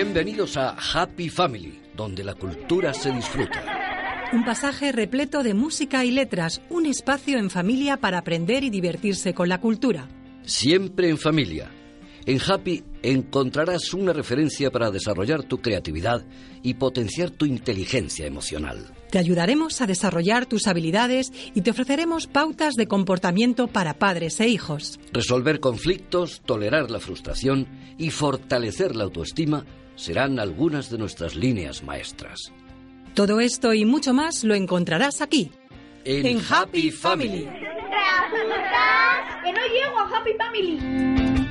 Bienvenidos a Happy Family, donde la cultura se disfruta. Un pasaje repleto de música y letras, un espacio en familia para aprender y divertirse con la cultura. Siempre en familia. En Happy encontrarás una referencia para desarrollar tu creatividad y potenciar tu inteligencia emocional. Te ayudaremos a desarrollar tus habilidades y te ofreceremos pautas de comportamiento para padres e hijos. Resolver conflictos, tolerar la frustración y fortalecer la autoestima serán algunas de nuestras líneas maestras. Todo esto y mucho más lo encontrarás aquí, En, Happy Family. ¡Que no llego a Happy Family!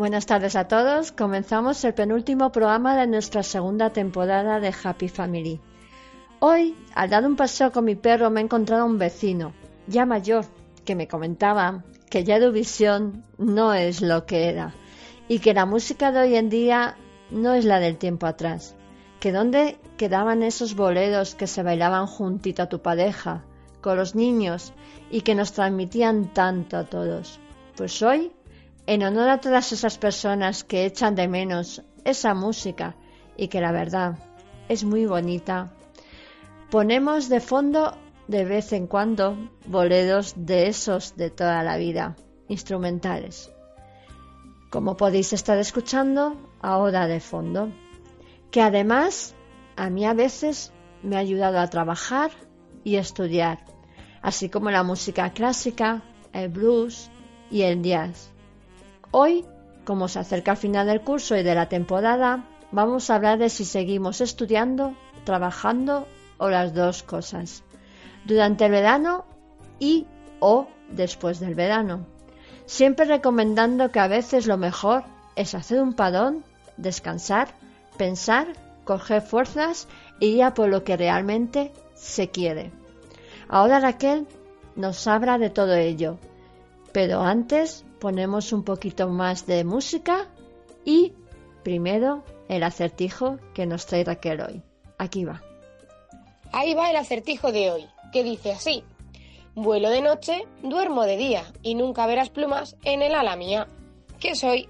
Buenas tardes a todos. Comenzamos el penúltimo programa de nuestra segunda temporada de Happy Family. Hoy, al dar un paseo con mi perro, me he encontrado un vecino, ya mayor, que me comentaba que ya Eurovisión no es lo que era y que la música de hoy en día no es la del tiempo atrás. Que dónde quedaban esos boleros que se bailaban juntito a tu pareja, con los niños y que nos transmitían tanto a todos. Pues hoy en honor a todas esas personas que echan de menos esa música y que la verdad es muy bonita, ponemos de fondo de vez en cuando boleros de esos de toda la vida, instrumentales. Como podéis estar escuchando ahora de fondo, que además a mí a veces me ha ayudado a trabajar y estudiar, así como la música clásica, el blues y el jazz. Hoy, como se acerca el final del curso y de la temporada, vamos a hablar de si seguimos estudiando, trabajando o las dos cosas. Durante el verano y o después del verano. Siempre recomendando que a veces lo mejor es hacer un padón, descansar, pensar, coger fuerzas y ir a por lo que realmente se quiere. Ahora Raquel nos habla de todo ello, pero antes ponemos un poquito más de música y primero el acertijo que nos trae Raquel hoy. Aquí va. Ahí va el acertijo de hoy, que dice así. Vuelo de noche, duermo de día y nunca verás plumas en el ala mía. ¿Qué soy?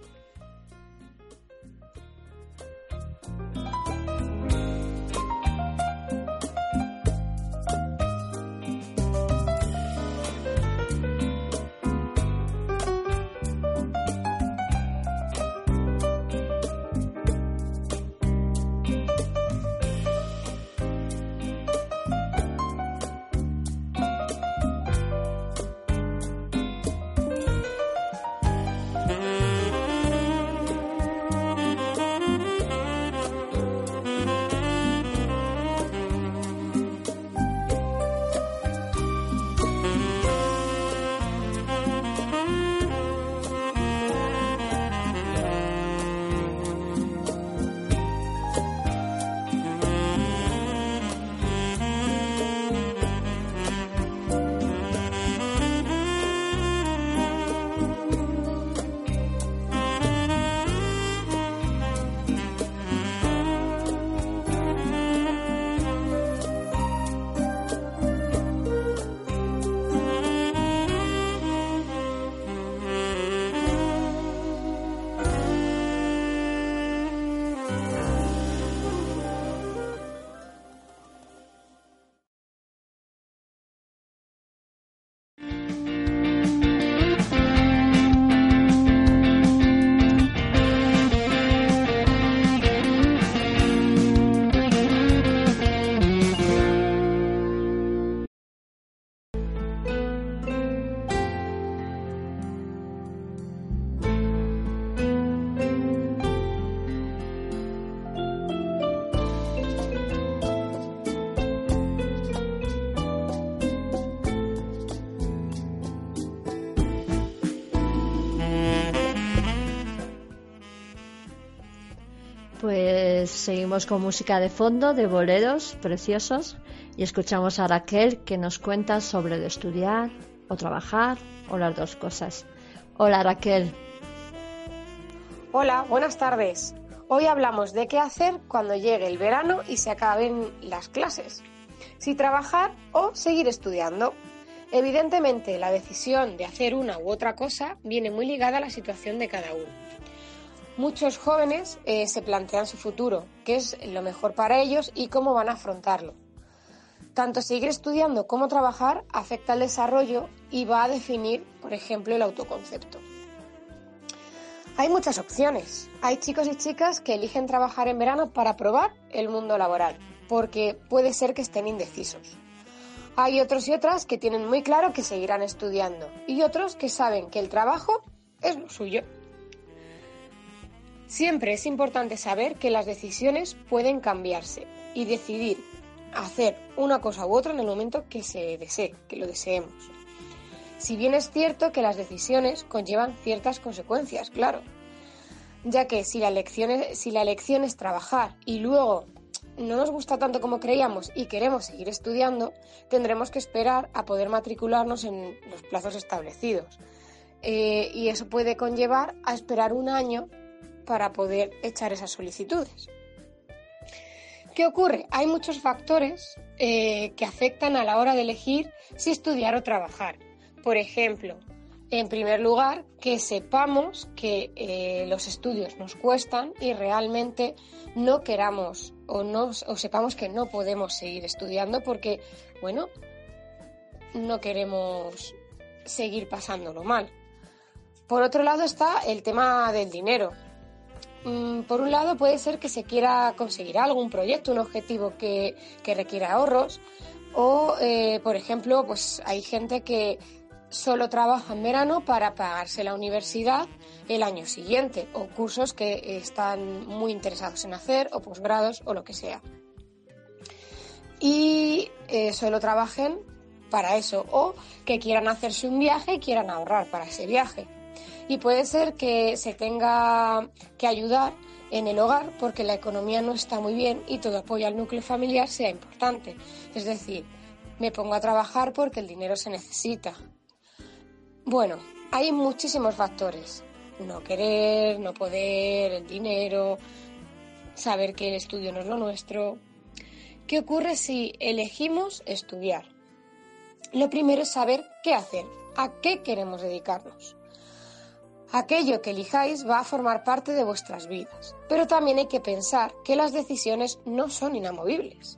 Con música de fondo, de boleros preciosos, y escuchamos a Raquel que nos cuenta sobre estudiar o trabajar o las dos cosas. Hola Raquel. Hola, buenas tardes. Hoy hablamos de qué hacer cuando llegue el verano y se acaben las clases. Si trabajar o seguir estudiando. Evidentemente, la decisión de hacer una u otra cosa viene muy ligada a la situación de cada uno. Muchos jóvenes eh, se plantean su futuro, es lo mejor para ellos y cómo van a afrontarlo. Tanto seguir estudiando como trabajar afecta al desarrollo y va a definir, por ejemplo, el autoconcepto. Hay muchas opciones. Hay chicos y chicas que eligen trabajar en verano para probar el mundo laboral, porque puede ser que estén indecisos. Hay otros y otras que tienen muy claro que seguirán estudiando y otros que saben que el trabajo es lo suyo. Siempre es importante saber que las decisiones pueden cambiarse y decidir hacer una cosa u otra en el momento que se desee, que lo deseemos. Si bien es cierto que las decisiones conllevan ciertas consecuencias, claro, ya que si la elección es, si la es trabajar y luego no nos gusta tanto como creíamos y queremos seguir estudiando, tendremos que esperar a poder matricularnos en los plazos establecidos. Eh, y eso puede conllevar a esperar un año para poder echar esas solicitudes. ¿Qué ocurre? Hay muchos factores eh, que afectan a la hora de elegir si estudiar o trabajar. Por ejemplo, en primer lugar, que sepamos que eh, los estudios nos cuestan y realmente no queramos o, no, o sepamos que no podemos seguir estudiando porque, bueno, no queremos seguir pasándolo mal. Por otro lado está el tema del dinero. Mm, por un lado puede ser que se quiera conseguir algo, un proyecto, un objetivo que, requiera ahorros o, eh, por ejemplo, pues hay gente que solo trabaja en verano para pagarse la universidad el año siguiente o cursos que están muy interesados en hacer o posgrados o lo que sea. Y eh, solo trabajen para eso o que quieran hacerse un viaje y quieran ahorrar para ese viaje y puede ser que se tenga que ayudar en el hogar porque la economía no está muy bien y todo apoyo al núcleo familiar sea importante. Es decir, me pongo a trabajar porque el dinero se necesita. Bueno, hay muchísimos factores. No querer, no poder, el dinero, saber que el estudio no es lo nuestro. ¿Qué ocurre si elegimos estudiar? Lo primero es saber qué hacer, a qué queremos dedicarnos. Aquello que elijáis va a formar parte de vuestras vidas, pero también hay que pensar que las decisiones no son inamovibles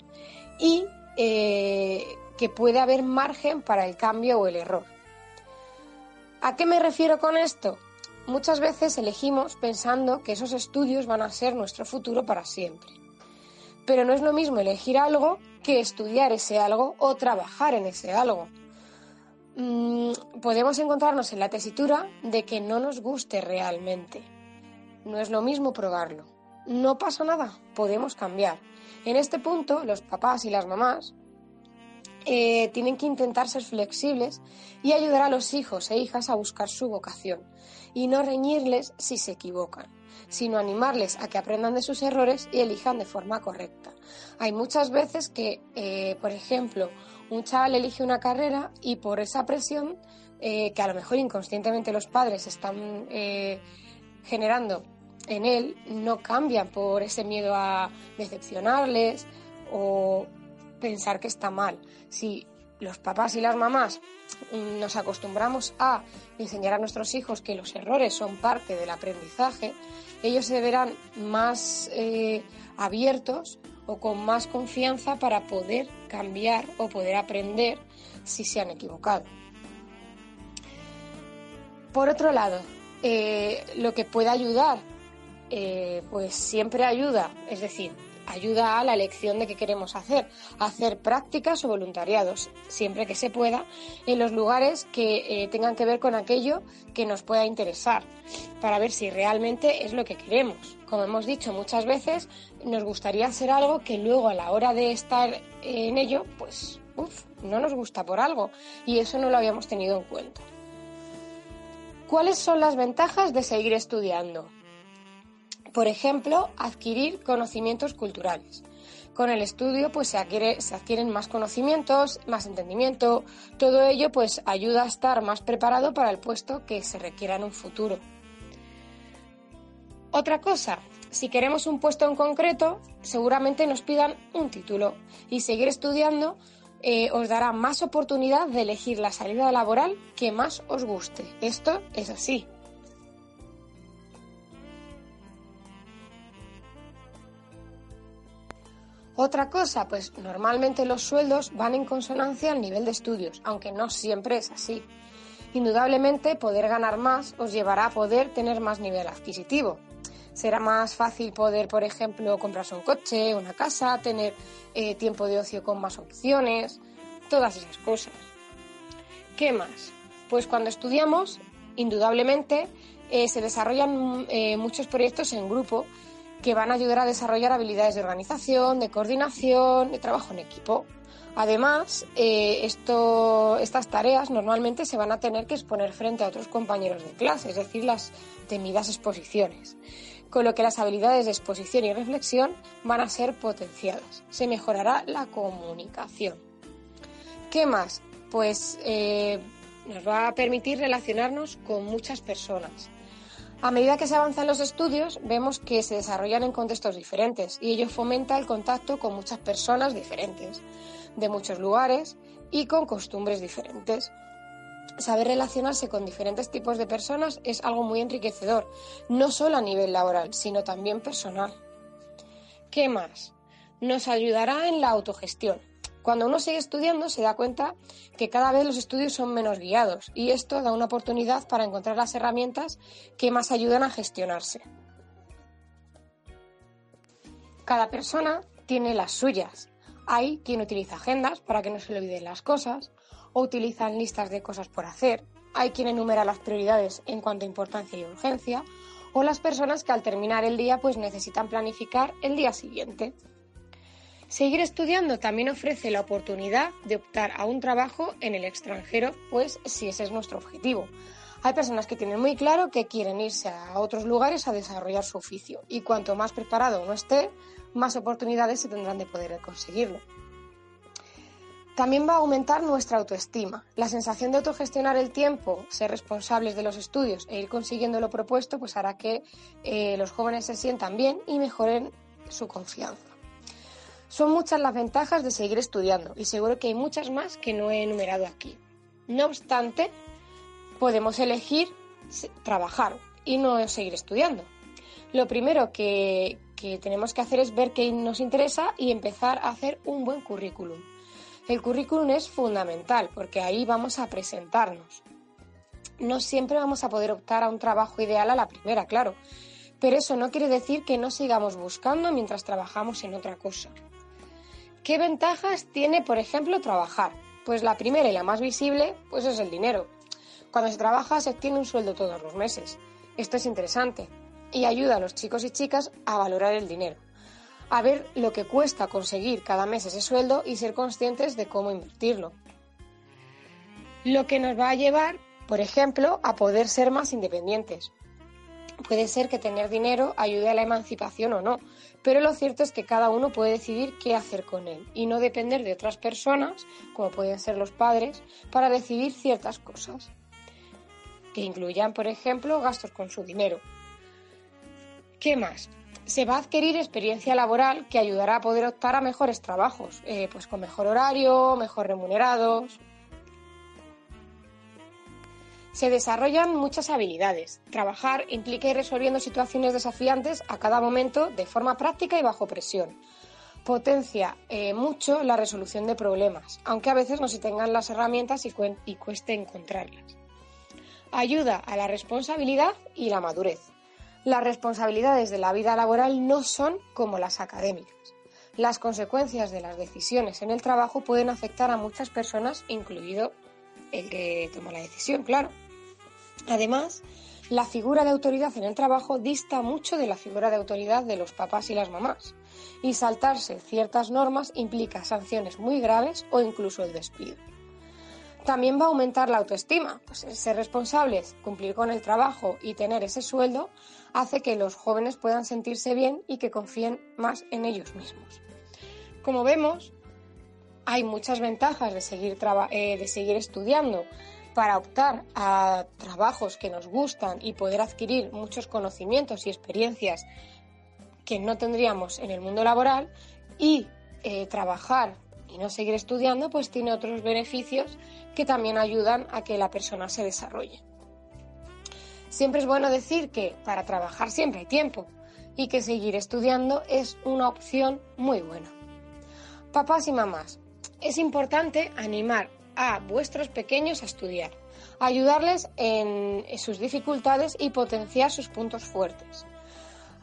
y eh, que puede haber margen para el cambio o el error. ¿A qué me refiero con esto? Muchas veces elegimos pensando que esos estudios van a ser nuestro futuro para siempre. Pero no es lo mismo elegir algo que estudiar ese algo o trabajar en ese algo. Mm, podemos encontrarnos en la tesitura de que no nos guste realmente. No es lo mismo probarlo. No pasa nada, podemos cambiar. En este punto, los papás y las mamás eh, tienen que intentar ser flexibles y ayudar a los hijos e hijas a buscar su vocación y no reñirles si se equivocan, sino animarles a que aprendan de sus errores y elijan de forma correcta. Hay muchas veces que, eh, por ejemplo, un chaval elige una carrera y por esa presión eh, que a lo mejor inconscientemente los padres están eh, generando en él, no cambian por ese miedo a decepcionarles o pensar que está mal. Si los papás y las mamás nos acostumbramos a enseñar a nuestros hijos que los errores son parte del aprendizaje, ellos se verán más eh, abiertos o con más confianza para poder cambiar o poder aprender si se han equivocado. Por otro lado, eh, lo que puede ayudar, eh, pues siempre ayuda, es decir, ayuda a la elección de qué queremos hacer, hacer prácticas o voluntariados, siempre que se pueda, en los lugares que eh, tengan que ver con aquello que nos pueda interesar, para ver si realmente es lo que queremos. Como hemos dicho muchas veces, nos gustaría hacer algo que luego a la hora de estar en ello, pues, uff, no nos gusta por algo, y eso no lo habíamos tenido en cuenta. ¿Cuáles son las ventajas de seguir estudiando? Por ejemplo, adquirir conocimientos culturales. Con el estudio pues se, adquieren más conocimientos, más entendimiento. Todo ello pues ayuda a estar más preparado para el puesto que se requiera en un futuro. Otra cosa, si queremos un puesto en concreto, seguramente nos pidan un título y seguir estudiando eh, os dará más oportunidad de elegir la salida laboral que más os guste. Esto es así. Otra cosa, pues normalmente los sueldos van en consonancia al nivel de estudios, aunque no siempre es así. Indudablemente, poder ganar más os llevará a poder tener más nivel adquisitivo, será más fácil poder, por ejemplo, comprarse un coche, una casa, tener eh, tiempo de ocio con más opciones, todas esas cosas. ¿Qué más? Pues cuando estudiamos, indudablemente, eh, se desarrollan eh, muchos proyectos en grupo que van a ayudar a desarrollar habilidades de organización, de coordinación, de trabajo en equipo. Además, estas tareas normalmente se van a tener que exponer frente a otros compañeros de clase, es decir, las temidas exposiciones con lo que las habilidades de exposición y reflexión van a ser potenciadas. Se mejorará la comunicación. ¿Qué más? Pues eh, nos va a permitir relacionarnos con muchas personas. A medida que se avanzan los estudios, vemos que se desarrollan en contextos diferentes y ello fomenta el contacto con muchas personas diferentes, de muchos lugares y con costumbres diferentes saber relacionarse con diferentes tipos de personas es algo muy enriquecedor, no solo a nivel laboral, sino también personal. ¿Qué más? Nos ayudará en la autogestión. Cuando uno sigue estudiando se da cuenta que cada vez los estudios son menos guiados y esto da una oportunidad para encontrar las herramientas que más ayudan a gestionarse. Cada persona tiene las suyas. Hay quien utiliza agendas para que no se le olviden las cosas, o utilizan listas de cosas por hacer. Hay quien enumera las prioridades en cuanto a importancia y urgencia, o las personas que al terminar el día pues necesitan planificar el día siguiente. Seguir estudiando también ofrece la oportunidad de optar a un trabajo en el extranjero, pues si ese es nuestro objetivo. Hay personas que tienen muy claro que quieren irse a otros lugares a desarrollar su oficio y cuanto más preparado uno esté, más oportunidades se tendrán de poder conseguirlo. También va a aumentar nuestra autoestima. La sensación de autogestionar el tiempo, ser responsables de los estudios e ir consiguiendo lo propuesto, pues hará que eh, los jóvenes se sientan bien y mejoren su confianza. Son muchas las ventajas de seguir estudiando y seguro que hay muchas más que no he enumerado aquí. No obstante, podemos elegir trabajar y no seguir estudiando. Lo primero que tenemos que hacer es ver qué nos interesa y empezar a hacer un buen currículum. El currículum es fundamental porque ahí vamos a presentarnos. No siempre vamos a poder optar a un trabajo ideal a la primera, claro, pero eso no quiere decir que no sigamos buscando mientras trabajamos en otra cosa. ¿Qué ventajas tiene, por ejemplo, trabajar? Pues la primera y la más visible, pues es el dinero. Cuando se trabaja se obtiene un sueldo todos los meses. Esto es interesante y ayuda a los chicos y chicas a valorar el dinero a ver lo que cuesta conseguir cada mes ese sueldo y ser conscientes de cómo invertirlo. Lo que nos va a llevar, por ejemplo, a poder ser más independientes. Puede ser que tener dinero ayude a la emancipación o no, pero lo cierto es que cada uno puede decidir qué hacer con él y no depender de otras personas, como pueden ser los padres, para decidir ciertas cosas, que incluyan, por ejemplo, gastos con su dinero. ¿Qué más? se va a adquirir experiencia laboral que ayudará a poder optar a mejores trabajos, eh, pues con mejor horario, mejor remunerados. Se desarrollan muchas habilidades. Trabajar implica ir resolviendo situaciones desafiantes a cada momento de forma práctica y bajo presión. Potencia eh, mucho la resolución de problemas, aunque a veces no se tengan las herramientas y, y cueste encontrarlas. Ayuda a la responsabilidad y la madurez las responsabilidades de la vida laboral no son como las académicas. Las consecuencias de las decisiones en el trabajo pueden afectar a muchas personas, incluido el que toma la decisión, claro. Además, la figura de autoridad en el trabajo dista mucho de la figura de autoridad de los papás y las mamás, y saltarse ciertas normas implica sanciones muy graves o incluso el despido. También va a aumentar la autoestima, pues ser responsables, cumplir con el trabajo y tener ese sueldo hace que los jóvenes puedan sentirse bien y que confíen más en ellos mismos. Como vemos, hay muchas ventajas de seguir, eh, de seguir estudiando para optar a trabajos que nos gustan y poder adquirir muchos conocimientos y experiencias que no tendríamos en el mundo laboral y eh, trabajar y no seguir estudiando, pues tiene otros beneficios que también ayudan a que la persona se desarrolle. Siempre es bueno decir que para trabajar siempre hay tiempo y que seguir estudiando es una opción muy buena. Papás y mamás, es importante animar a vuestros pequeños a estudiar, ayudarles en sus dificultades y potenciar sus puntos fuertes.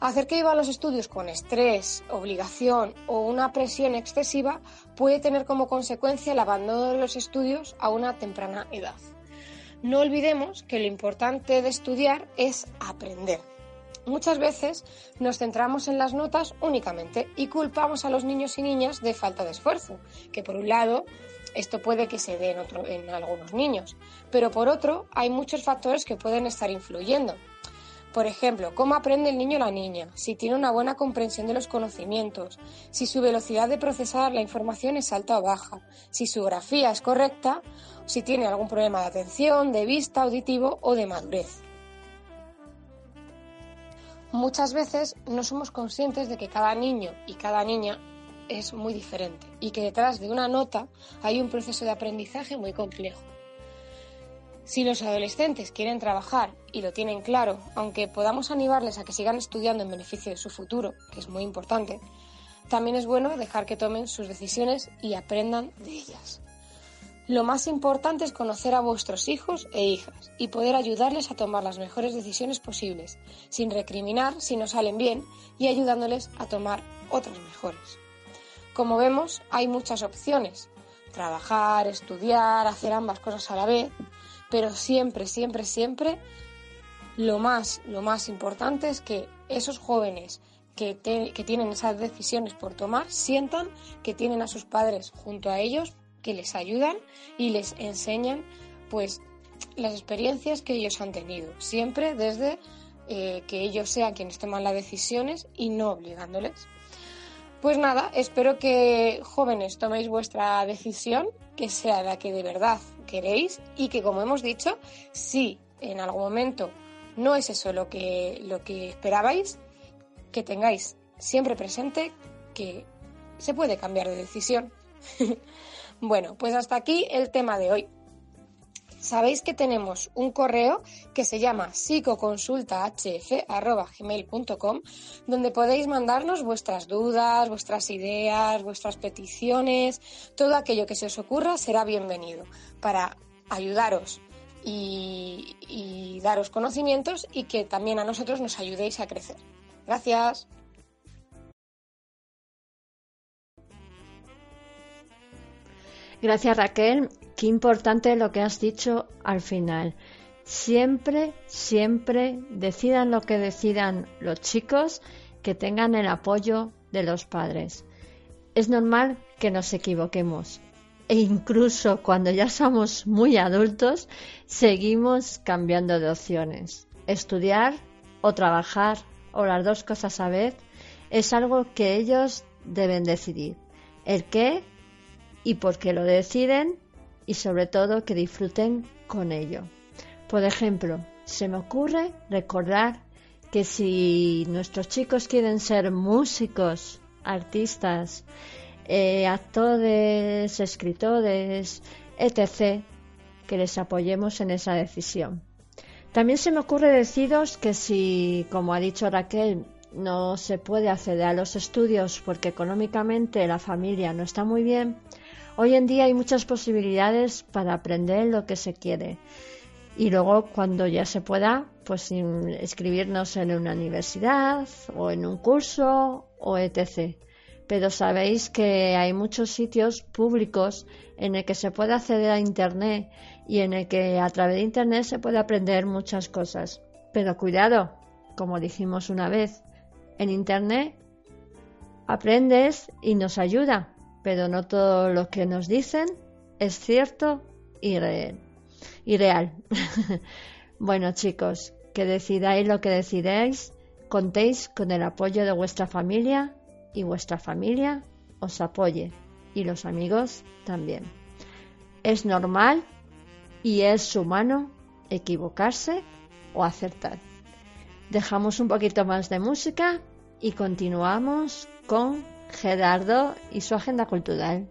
Hacer que vivan los estudios con estrés, obligación o una presión excesiva puede tener como consecuencia el abandono de los estudios a una temprana edad. No olvidemos que lo importante de estudiar es aprender. Muchas veces nos centramos en las notas únicamente y culpamos a los niños y niñas de falta de esfuerzo, que por un lado esto puede que se dé en, en algunos niños, pero por otro hay muchos factores que pueden estar influyendo, por ejemplo, cómo aprende el niño o la niña, si tiene una buena comprensión de los conocimientos, si su velocidad de procesar la información es alta o baja, si su grafía es correcta, si tiene algún problema de atención, de vista, auditivo o de madurez. Muchas veces no somos conscientes de que cada niño y cada niña es muy diferente y que detrás de una nota hay un proceso de aprendizaje muy complejo. Si los adolescentes quieren trabajar y lo tienen claro, aunque podamos animarles a que sigan estudiando en beneficio de su futuro, que es muy importante, también es bueno dejar que tomen sus decisiones y aprendan de ellas. Lo más importante es conocer a vuestros hijos e hijas y poder ayudarles a tomar las mejores decisiones posibles, sin recriminar si no salen bien y ayudándoles a tomar otras mejores. Como vemos, hay muchas opciones. Trabajar, estudiar, hacer ambas cosas a la vez, pero siempre, siempre, siempre lo más, lo más importante es que esos jóvenes que, que tienen esas decisiones por tomar sientan que tienen a sus padres junto a ellos que les ayudan y les enseñan pues las experiencias que ellos han tenido, siempre desde eh, que ellos sean quienes toman las decisiones y no obligándoles. Pues nada, espero que jóvenes toméis vuestra decisión, que sea la que de verdad queréis y que, como hemos dicho, si en algún momento no es eso lo que, lo que esperabais, que tengáis siempre presente que se puede cambiar de decisión. bueno, pues hasta aquí el tema de hoy sabéis que tenemos un correo que se llama psicoconsultahf.gmail.com donde podéis mandarnos vuestras dudas, vuestras ideas, vuestras peticiones, todo aquello que se os ocurra será bienvenido para ayudaros y, y daros conocimientos y que también a nosotros nos ayudéis a crecer. Gracias. Gracias Raquel. Qué importante lo que has dicho al final. Siempre, siempre decidan lo que decidan los chicos, que tengan el apoyo de los padres. Es normal que nos equivoquemos e incluso cuando ya somos muy adultos seguimos cambiando de opciones. Estudiar o trabajar o las dos cosas a vez es algo que ellos deben decidir. El qué y por qué lo deciden y sobre todo que disfruten con ello. Por ejemplo, se me ocurre recordar que si nuestros chicos quieren ser músicos, artistas, eh, actores, escritores, etc., que les apoyemos en esa decisión. También se me ocurre deciros que si, como ha dicho Raquel, no se puede acceder a los estudios porque económicamente la familia no está muy bien, Hoy en día hay muchas posibilidades para aprender lo que se quiere. Y luego, cuando ya se pueda, pues inscribirnos en una universidad o en un curso o etc. Pero sabéis que hay muchos sitios públicos en el que se puede acceder a Internet y en el que a través de Internet se puede aprender muchas cosas. Pero cuidado, como dijimos una vez, en Internet aprendes y nos ayuda, pero no todo lo que nos dicen es cierto y, y real. bueno chicos, que decidáis lo que decidáis, contéis con el apoyo de vuestra familia y vuestra familia os apoye y los amigos también. Es normal y es humano equivocarse o acertar. Dejamos un poquito más de música y continuamos con Gerardo y su agenda cultural.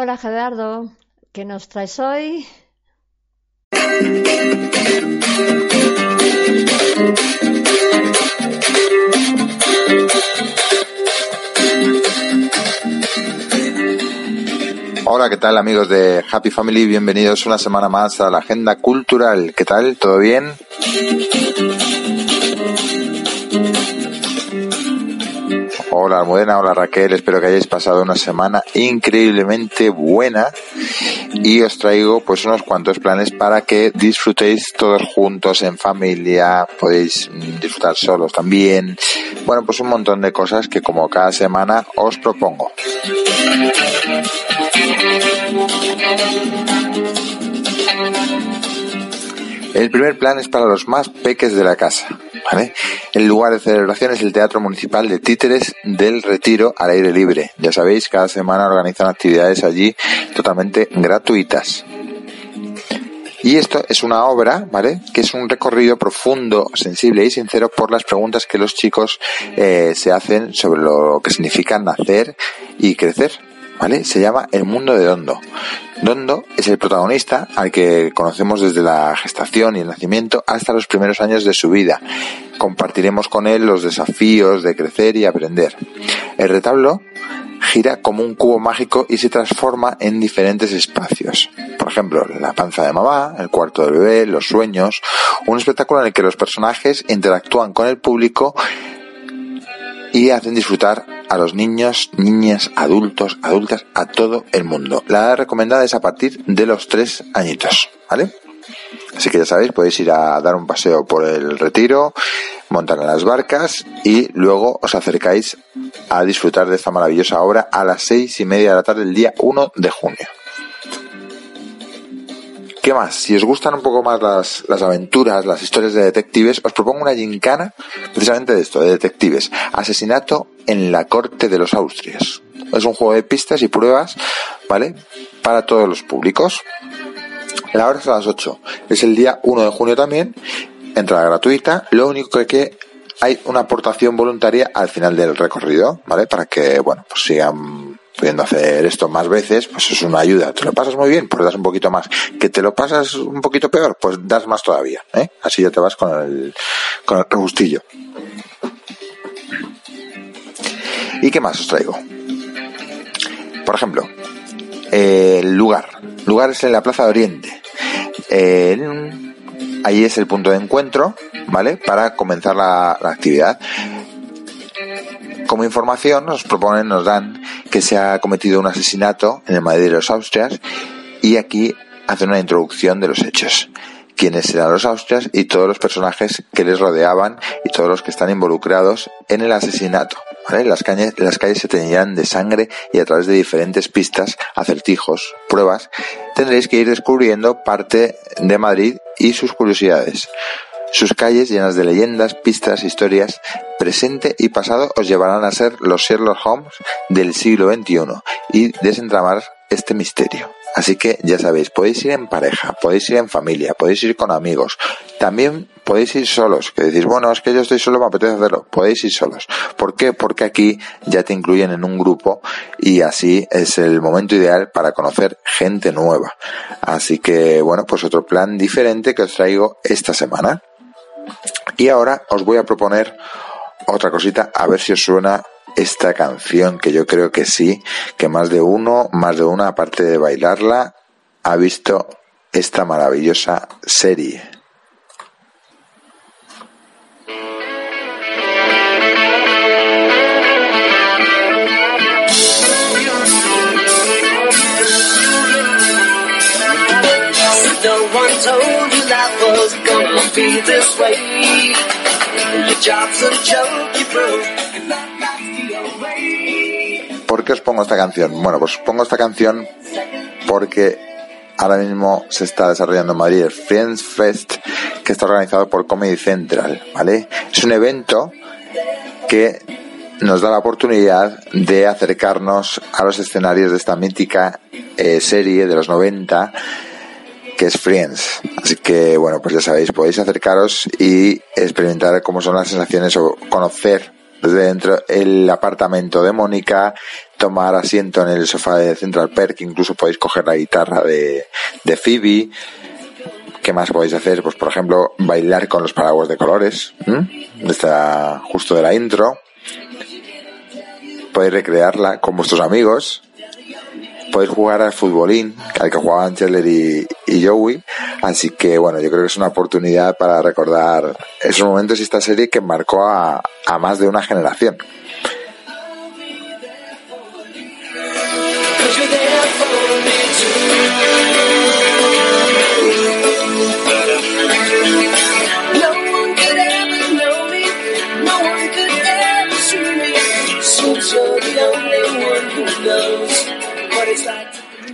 Hola Gerardo, ¿qué nos traes hoy? Hola, ¿qué tal amigos de Happy Family? Bienvenidos una semana más a la Agenda Cultural. ¿Qué tal? ¿Todo bien? Hola Almudena, hola Raquel, espero que hayáis pasado una semana increíblemente buena. Y os traigo pues unos cuantos planes para que disfrutéis todos juntos en familia, podéis disfrutar solos también, bueno pues un montón de cosas que como cada semana os propongo. El primer plan es para los más peques de la casa. El lugar de celebración es el Teatro Municipal de Títeres del Retiro al aire libre. Ya sabéis, cada semana organizan actividades allí totalmente gratuitas. Y esto es una obra, ¿vale? Que es un recorrido profundo, sensible y sincero por las preguntas que los chicos eh, se hacen sobre lo que significa nacer y crecer. Se llama El mundo de Dondo. Dondo es el protagonista al que conocemos desde la gestación y el nacimiento hasta los primeros años de su vida. Compartiremos con él los desafíos de crecer y aprender. El retablo gira como un cubo mágico y se transforma en diferentes espacios. Por ejemplo, la panza de mamá, el cuarto del bebé, los sueños, un espectáculo en el que los personajes interactúan con el público y hacen disfrutar a los niños, niñas, adultos, adultas, a todo el mundo. La edad recomendada es a partir de los tres añitos, ¿vale? Así que ya sabéis, podéis ir a dar un paseo por el retiro, montar en las barcas y luego os acercáis a disfrutar de esta maravillosa obra a las seis y media de la tarde del día 1 de junio. ¿Qué más? Si os gustan un poco más las, las aventuras, las historias de detectives, os propongo una gincana precisamente de esto, de detectives. Asesinato en la corte de los Austrias. Es un juego de pistas y pruebas, ¿vale? Para todos los públicos. La hora es a las 8. Es el día 1 de junio también. Entrada gratuita. Lo único que hay una aportación voluntaria al final del recorrido, ¿vale? Para que, bueno, pues sigan pudiendo hacer esto más veces, pues es una ayuda. ¿Te lo pasas muy bien? Pues das un poquito más. ¿Que te lo pasas un poquito peor? Pues das más todavía. ¿eh? Así ya te vas con el, con el regustillo. ¿Y qué más os traigo? Por ejemplo, el lugar. Lugar es en la Plaza de Oriente. ahí es el punto de encuentro, ¿vale? Para comenzar la, la actividad como información nos proponen, nos dan que se ha cometido un asesinato en el Madrid de los Austrias y aquí hacen una introducción de los hechos quiénes eran los Austrias y todos los personajes que les rodeaban y todos los que están involucrados en el asesinato. Las, calles, las calles se teñirán de sangre y a través de diferentes pistas, acertijos, pruebas, tendréis que ir descubriendo parte de Madrid y sus curiosidades. Sus calles llenas de leyendas, pistas, historias, presente y pasado os llevarán a ser los Sherlock Holmes del siglo XXI y desentramar este misterio. Así que ya sabéis, podéis ir en pareja, podéis ir en familia, podéis ir con amigos, también podéis ir solos, que decís, bueno, es que yo estoy solo, me apetece hacerlo, podéis ir solos. ¿Por qué? Porque aquí ya te incluyen en un grupo y así es el momento ideal para conocer gente nueva. Así que, bueno, pues otro plan diferente que os traigo esta semana. Y ahora os voy a proponer otra cosita, a ver si os suena esta canción, que yo creo que sí, que más de uno, más de una, aparte de bailarla, ha visto esta maravillosa serie. ¿Por qué os pongo esta canción? Bueno, pues pongo esta canción porque ahora mismo se está desarrollando en Madrid el Friends Fest que está organizado por Comedy Central, ¿vale? Es un evento que nos da la oportunidad de acercarnos a los escenarios de esta mítica eh, serie de los 90 que es Friends. Así que, bueno, pues ya sabéis, podéis acercaros y experimentar cómo son las sensaciones o conocer desde dentro el apartamento de Mónica, tomar asiento en el sofá de Central Perk, incluso podéis coger la guitarra de, de Phoebe. ¿Qué más podéis hacer? Pues, por ejemplo, bailar con los paraguas de colores, está justo de la intro. Podéis recrearla con vuestros amigos podéis jugar al futbolín, al que jugaban Chandler y, y, Joey. Así que bueno, yo creo que es una oportunidad para recordar esos momentos y esta serie que marcó a más de una generación.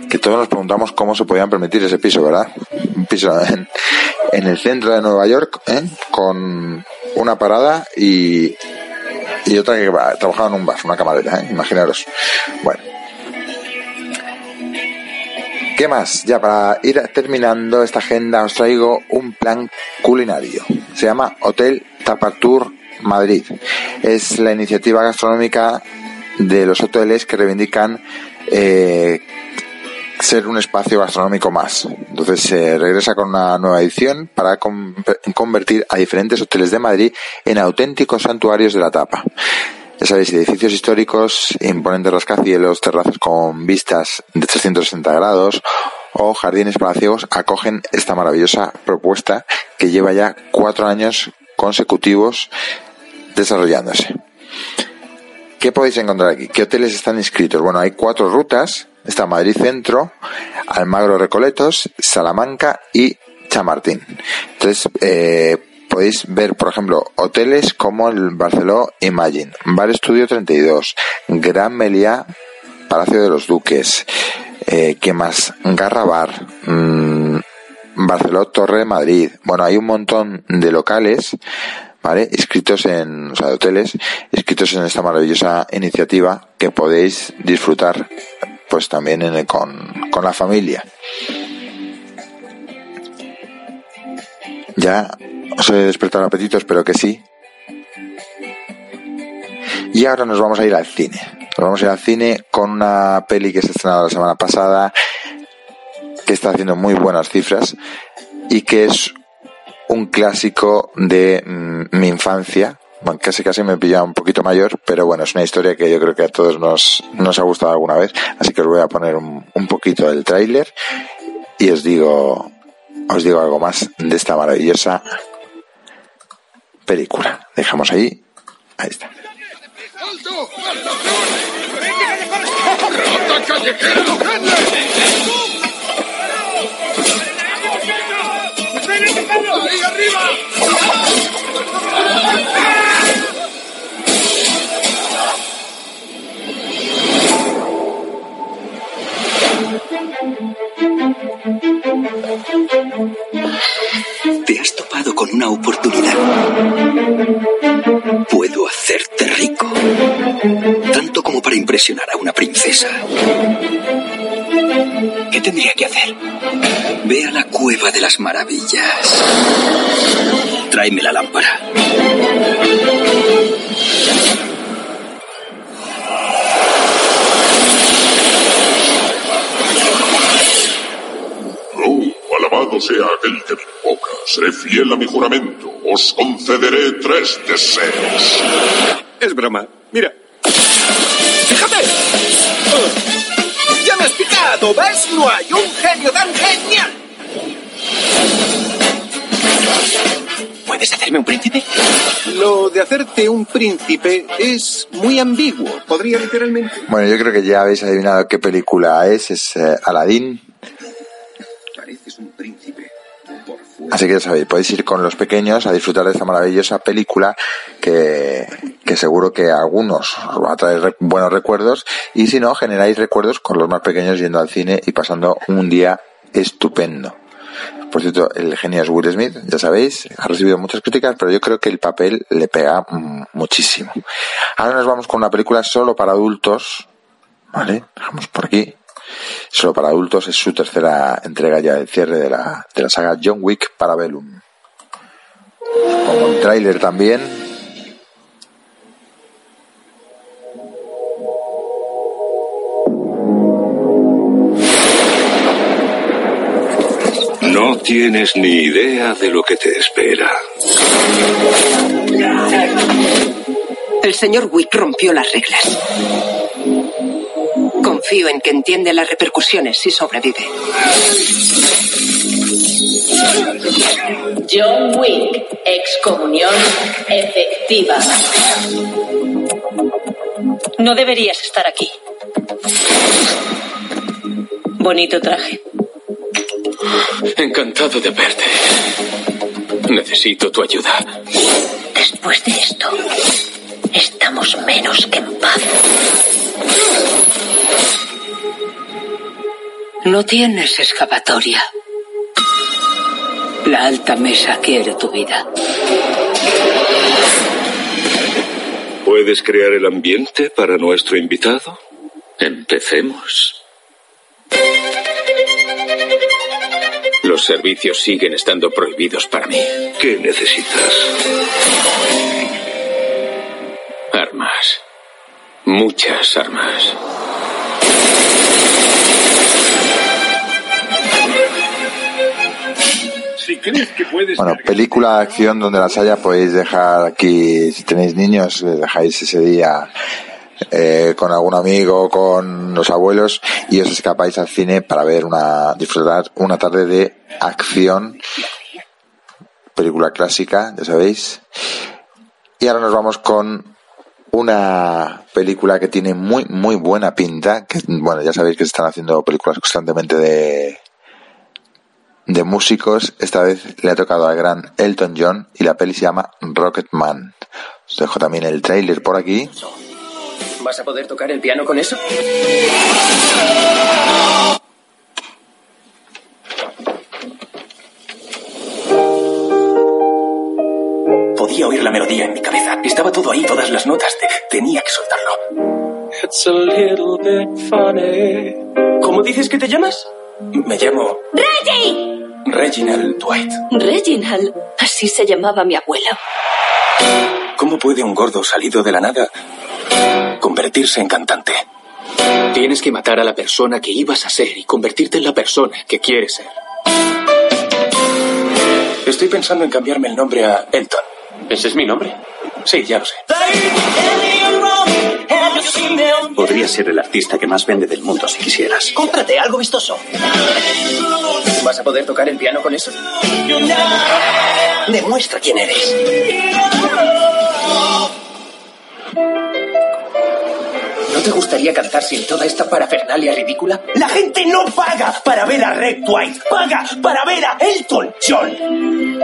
Que todos nos preguntamos cómo se podían permitir ese piso, ¿verdad? Un piso en, el centro de Nueva York, ¿eh? con una parada y, y otra que trabajaba en un bar, una camarera, ¿eh? imaginaros. Bueno. ¿Qué más? Ya para ir terminando esta agenda os traigo un plan culinario. Se llama Hotel Tapatur Madrid. Es la iniciativa gastronómica de los hoteles que reivindican eh, ser un espacio gastronómico más. Entonces se regresa con una nueva edición para convertir a diferentes hoteles de Madrid en auténticos santuarios de la tapa. Ya sabéis, edificios históricos, imponentes rascacielos, terrazas con vistas de 360 grados o jardines palaciegos acogen esta maravillosa propuesta que lleva ya cuatro años consecutivos desarrollándose. ¿Qué podéis encontrar aquí? ¿Qué hoteles están inscritos? Bueno, hay cuatro rutas. Está Madrid Centro, Almagro Recoletos, Salamanca y Chamartín. Entonces, eh, podéis ver, por ejemplo, hoteles como el Barceló Imagine, Bar Estudio 32, Gran Meliá, Palacio de los Duques, eh, ¿qué más? Garra Bar, mmm, Barceló Torre de Madrid. Bueno, hay un montón de locales ¿vale? Inscritos en, o sea, de hoteles, inscritos en esta maravillosa iniciativa que podéis disfrutar, pues también con, con la familia. Ya os he despertado apetito, espero que sí. Y ahora nos vamos a ir al cine. Nos vamos a ir al cine con una peli que se estrenado la semana pasada, que está haciendo muy buenas cifras y que es un clásico de mm, mi infancia. Bueno, casi casi me pilla un poquito mayor, pero bueno, es una historia que yo creo que a todos nos, nos ha gustado alguna vez. Así que os voy a poner un, un poquito del tráiler y os digo, os digo algo más de esta maravillosa película. Dejamos ahí. Ahí está. ¿Te has topado con una oportunidad. Puedo hacerte rico. Tanto como para impresionar a una princesa. ¿Qué tendría que hacer? Ve a la cueva de las maravillas. Tráeme la lámpara. Alabado sea aquel que me invoca. Seré fiel a mi juramento. Os concederé tres deseos. Es broma. Mira. ¡Fíjate! ¡Ya me has picado! ¿Ves? No hay un genio tan genial. ¿Puedes hacerme un príncipe? Lo de hacerte un príncipe es muy ambiguo. Podría literalmente. Bueno, yo creo que ya habéis adivinado qué película es. Es eh, Aladdin. Así que ya sabéis, podéis ir con los pequeños a disfrutar de esta maravillosa película que, que seguro que a algunos os va a traer buenos recuerdos y si no, generáis recuerdos con los más pequeños yendo al cine y pasando un día estupendo. Por cierto, el genio es Will Smith, ya sabéis, ha recibido muchas críticas, pero yo creo que el papel le pega muchísimo. Ahora nos vamos con una película solo para adultos, ¿vale? Dejamos por aquí. Solo para adultos es su tercera entrega ya del cierre de la, de la saga John Wick para Bellum. Con un tráiler también. No tienes ni idea de lo que te espera. El señor Wick rompió las reglas. Confío en que entiende las repercusiones si sobrevive. John Wick, excomunión efectiva. No deberías estar aquí. Bonito traje. Encantado de verte. Necesito tu ayuda. Después de esto, estamos menos que en paz. No tienes escapatoria. La alta mesa quiere tu vida. ¿Puedes crear el ambiente para nuestro invitado? Empecemos. Los servicios siguen estando prohibidos para mí. ¿Qué necesitas? Armas. Muchas armas. Crees que puedes Bueno, película de acción donde las haya podéis dejar aquí, si tenéis niños, les dejáis ese día eh, con algún amigo, con los abuelos y os escapáis al cine para ver una, disfrutar una tarde de acción, película clásica, ya sabéis. Y ahora nos vamos con una película que tiene muy, muy buena pinta, que bueno, ya sabéis que se están haciendo películas constantemente de, de músicos. Esta vez le ha tocado al gran Elton John y la peli se llama Rocket Man. Os dejo también el tráiler por aquí. ¿Vas a poder tocar el piano con eso? Podía oír la melodía en mi cabeza. Estaba todo ahí, todas las notas. Te- tenía que soltarlo. It's a little bit funny. ¿Cómo dices que te llamas? Me llamo ¡Reggie! Reginald Dwight. Reginald. Así se llamaba mi abuelo. ¿Cómo puede un gordo salido de la nada convertirse en cantante? Tienes que matar a la persona que ibas a ser y convertirte en la persona que quieres ser. Estoy pensando en cambiarme el nombre a Elton. ¿Ese es mi nombre? Sí, ya lo sé. Podría ser el artista que más vende del mundo si quisieras. Cómprate algo vistoso. ¿Vas a poder tocar el piano con eso? Demuestra quién eres. ¿No te gustaría cantar sin toda esta parafernalia ridícula? La gente no paga para ver a Red Dwight. Paga para ver a Elton John.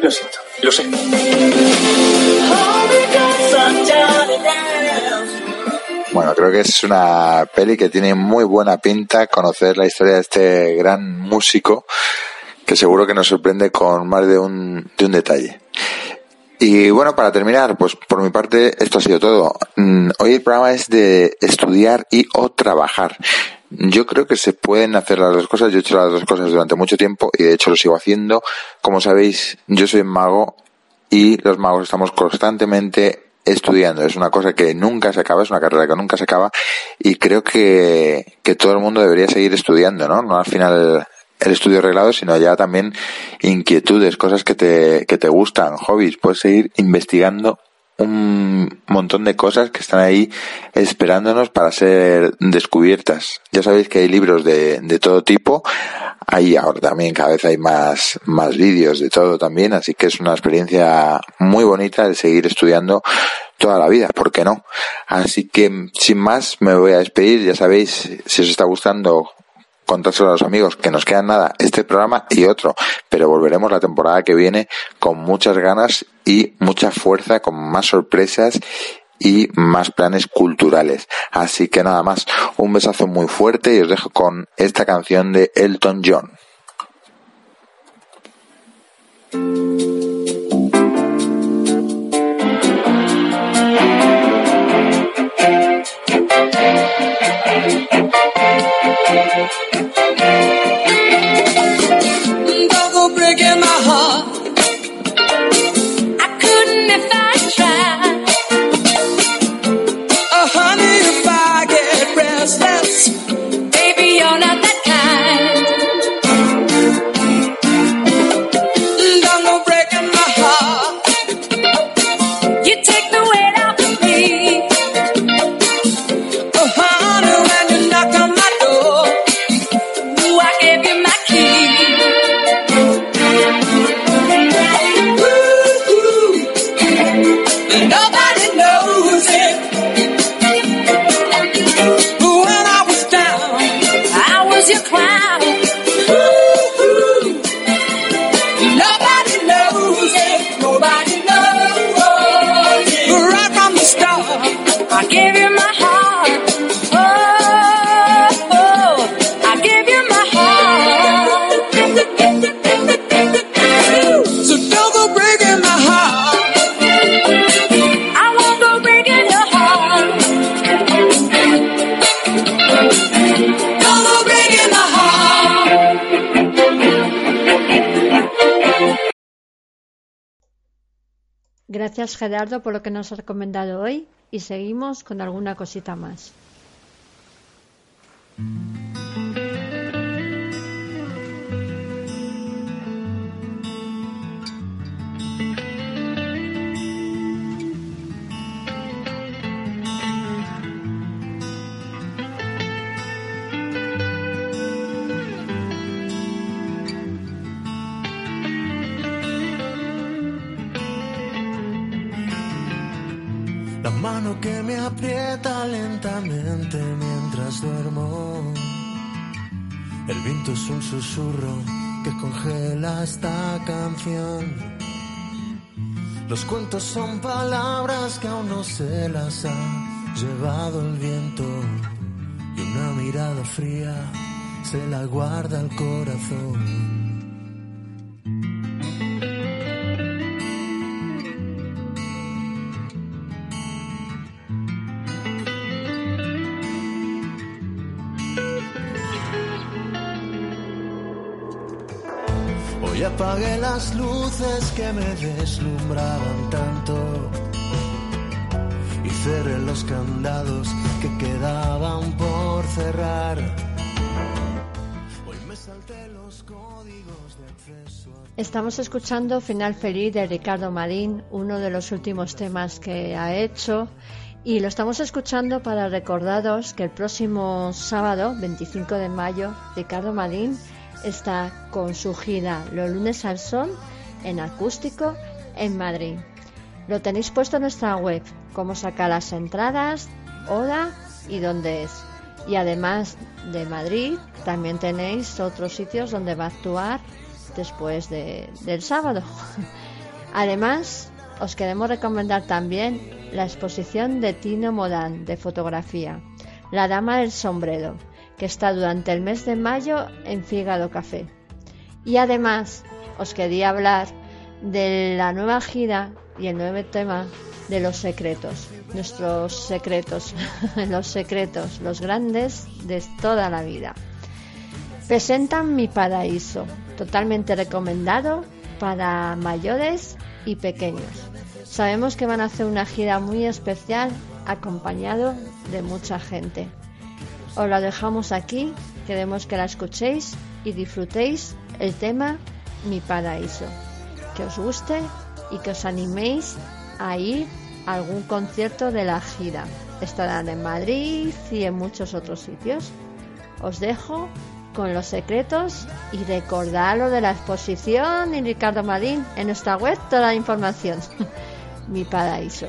Lo siento, lo sé. Bueno, creo que es una peli que tiene muy buena pinta conocer la historia de este gran músico que seguro que nos sorprende con más de un, de un detalle. Y bueno, para terminar, pues por mi parte esto ha sido todo. Mm, hoy el programa es de estudiar y o trabajar. Yo creo que se pueden hacer las dos cosas. Yo he hecho las dos cosas durante mucho tiempo y de hecho lo sigo haciendo. Como sabéis, yo soy mago y los magos estamos constantemente estudiando. Es una cosa que nunca se acaba, es una carrera que nunca se acaba y creo que, que todo el mundo debería seguir estudiando, ¿no? No al final el estudio arreglado, sino ya también inquietudes, cosas que te, que te gustan, hobbies. Puedes seguir investigando un montón de cosas que están ahí esperándonos para ser descubiertas. Ya sabéis que hay libros de, de todo tipo. Ahí ahora también cada vez hay más, más vídeos de todo también, así que es una experiencia muy bonita el seguir estudiando toda la vida, ¿por qué no? Así que sin más me voy a despedir, ya sabéis, si os está gustando contárselo a los amigos, que nos quedan nada, este programa y otro, pero volveremos la temporada que viene con muchas ganas y mucha fuerza, con más sorpresas y más planes culturales. Así que nada más, un besazo muy fuerte y os dejo con esta canción de Elton John. Gracias Gerardo por lo que nos ha recomendado hoy y seguimos con alguna cosita más. El viento es un susurro que congela esta canción. Los cuentos son palabras que aún no se las ha llevado el viento. Y una mirada fría se la guarda el corazón. Apagué las luces que me deslumbraban tanto y cerré los candados que quedaban por cerrar. Hoy me salté los códigos de acceso. Estamos escuchando Final Feliz de Ricardo Marín, uno de los últimos temas que ha hecho. Y lo estamos escuchando para recordaros que el próximo sábado, 25 de mayo, Ricardo Marín está con su gira Los lunes al sol en acústico en Madrid. Lo tenéis puesto en nuestra web, cómo sacar las entradas, hora y dónde es. Y además de Madrid, también tenéis otros sitios donde va a actuar después del sábado. además, os queremos recomendar también la exposición de Tino Modán de fotografía, La Dama del Sombrero, que está durante el mes de mayo en Fígado Café. Y además os quería hablar de la nueva gira y el nuevo tema de los secretos, nuestros secretos, los secretos, los grandes de toda la vida. Presentan Mi Paraíso, totalmente recomendado para mayores y pequeños. Sabemos que van a hacer una gira muy especial acompañado de mucha gente. Os la dejamos aquí, queremos que la escuchéis y disfrutéis el tema Mi Paraíso. Que os guste y que os animéis a ir a algún concierto de la gira. Estarán en Madrid y en muchos otros sitios. Os dejo con los secretos y recordad lo de la exposición y Ricardo Madín en nuestra web toda la información. Mi paraíso.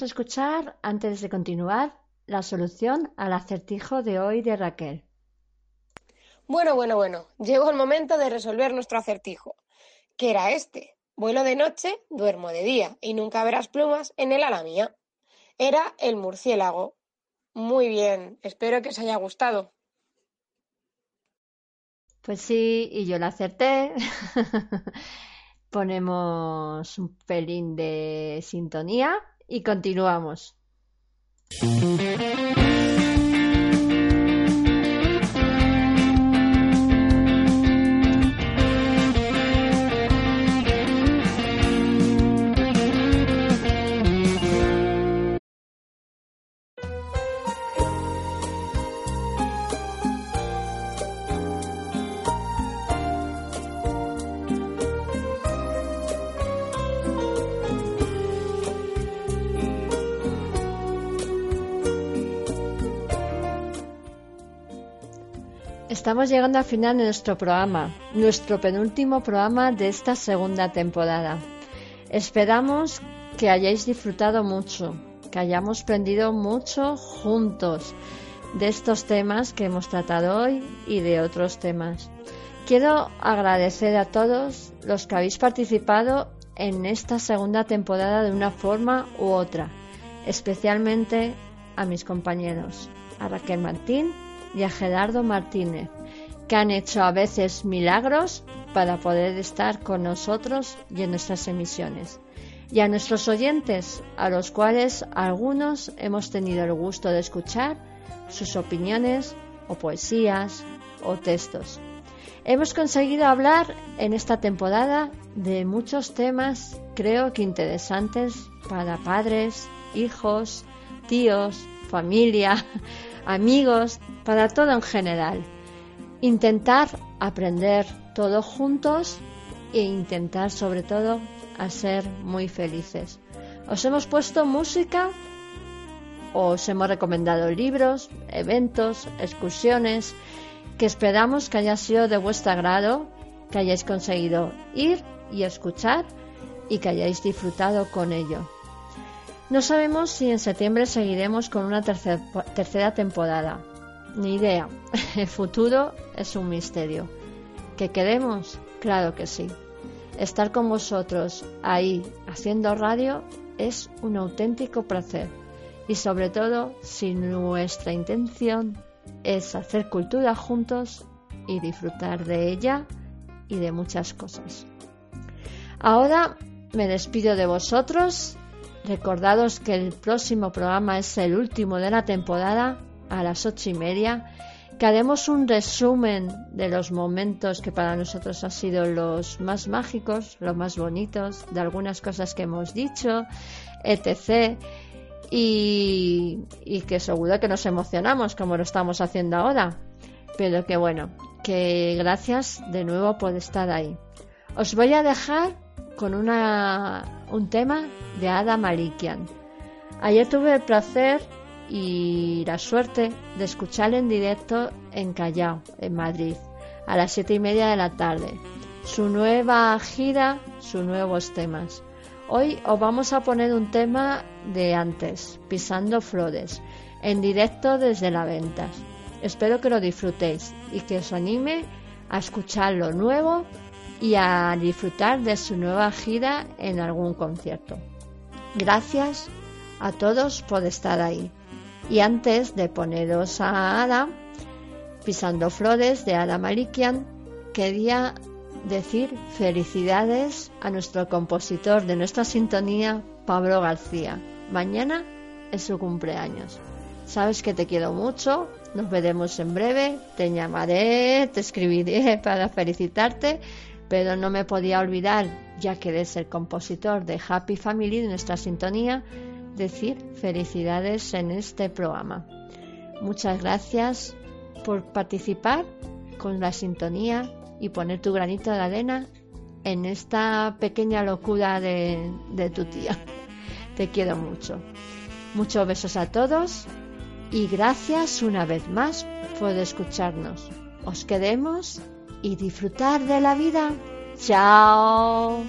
Vamos a escuchar, antes de continuar, la solución al acertijo de hoy de Raquel. Bueno, bueno, bueno, llegó el momento de resolver nuestro acertijo, que era este. Vuelo de noche, duermo de día y nunca verás plumas en el ala mía. Era el murciélago. Muy bien, espero que os haya gustado. Pues sí, y yo la acerté. Ponemos un pelín de sintonía y continuamos. Estamos llegando al final de nuestro programa, nuestro penúltimo programa de esta segunda temporada. Esperamos que hayáis disfrutado mucho, que hayamos aprendido mucho juntos de estos temas que hemos tratado hoy y de otros temas. Quiero agradecer a todos los que habéis participado en esta segunda temporada de una forma u otra, especialmente a mis compañeros, a Raquel Martín y a Gerardo Martínez, que han hecho a veces milagros para poder estar con nosotros y en nuestras emisiones. Y a nuestros oyentes, a los cuales algunos hemos tenido el gusto de escuchar sus opiniones o poesías o textos. Hemos conseguido hablar en esta temporada de muchos temas, creo que interesantes para padres, hijos, tíos, familia, amigos, para todo en general. Intentar aprender todos juntos e intentar sobre todo a ser muy felices. Os hemos puesto música, os hemos recomendado libros, eventos, excursiones, que esperamos que haya sido de vuestro agrado, que hayáis conseguido ir y escuchar y que hayáis disfrutado con ello. No sabemos si en septiembre seguiremos con una tercera temporada. Ni idea. El futuro es un misterio. ¿Qué queremos? Claro que sí. Estar con vosotros ahí haciendo radio es un auténtico placer. Y sobre todo si nuestra intención es hacer cultura juntos y disfrutar de ella y de muchas cosas. Ahora me despido de vosotros Recordados que el próximo programa es el último de la temporada a las ocho y media, que haremos un resumen de los momentos que para nosotros han sido los más mágicos, los más bonitos, de algunas cosas que hemos dicho, etc. Y, y que seguro que nos emocionamos como lo estamos haciendo ahora. Pero que bueno, que gracias de nuevo por estar ahí. Os voy a dejar con una, un tema de Ada Malikian. Ayer tuve el placer y la suerte de escucharle en directo en Callao, en Madrid, a las siete y media de la tarde. Su nueva gira, sus nuevos temas. Hoy os vamos a poner un tema de antes, Pisando Flores, en directo desde la ventas. Espero que lo disfrutéis y que os anime a escuchar lo nuevo y a disfrutar de su nueva gira en algún concierto. Gracias a todos por estar ahí. Y antes de poneros a Ada, pisando flores de Ada Malikian, quería decir felicidades a nuestro compositor de nuestra sintonía, Pablo García. Mañana es su cumpleaños. Sabes que te quiero mucho, nos veremos en breve, te llamaré, te escribiré para felicitarte pero no me podía olvidar, ya que eres el compositor de Happy Family de nuestra sintonía, decir felicidades en este programa. Muchas gracias por participar con la sintonía y poner tu granito de arena en esta pequeña locura de, de tu tía. Te quiero mucho. Muchos besos a todos y gracias una vez más por escucharnos. Os queremos y disfrutar de la vida. Chao.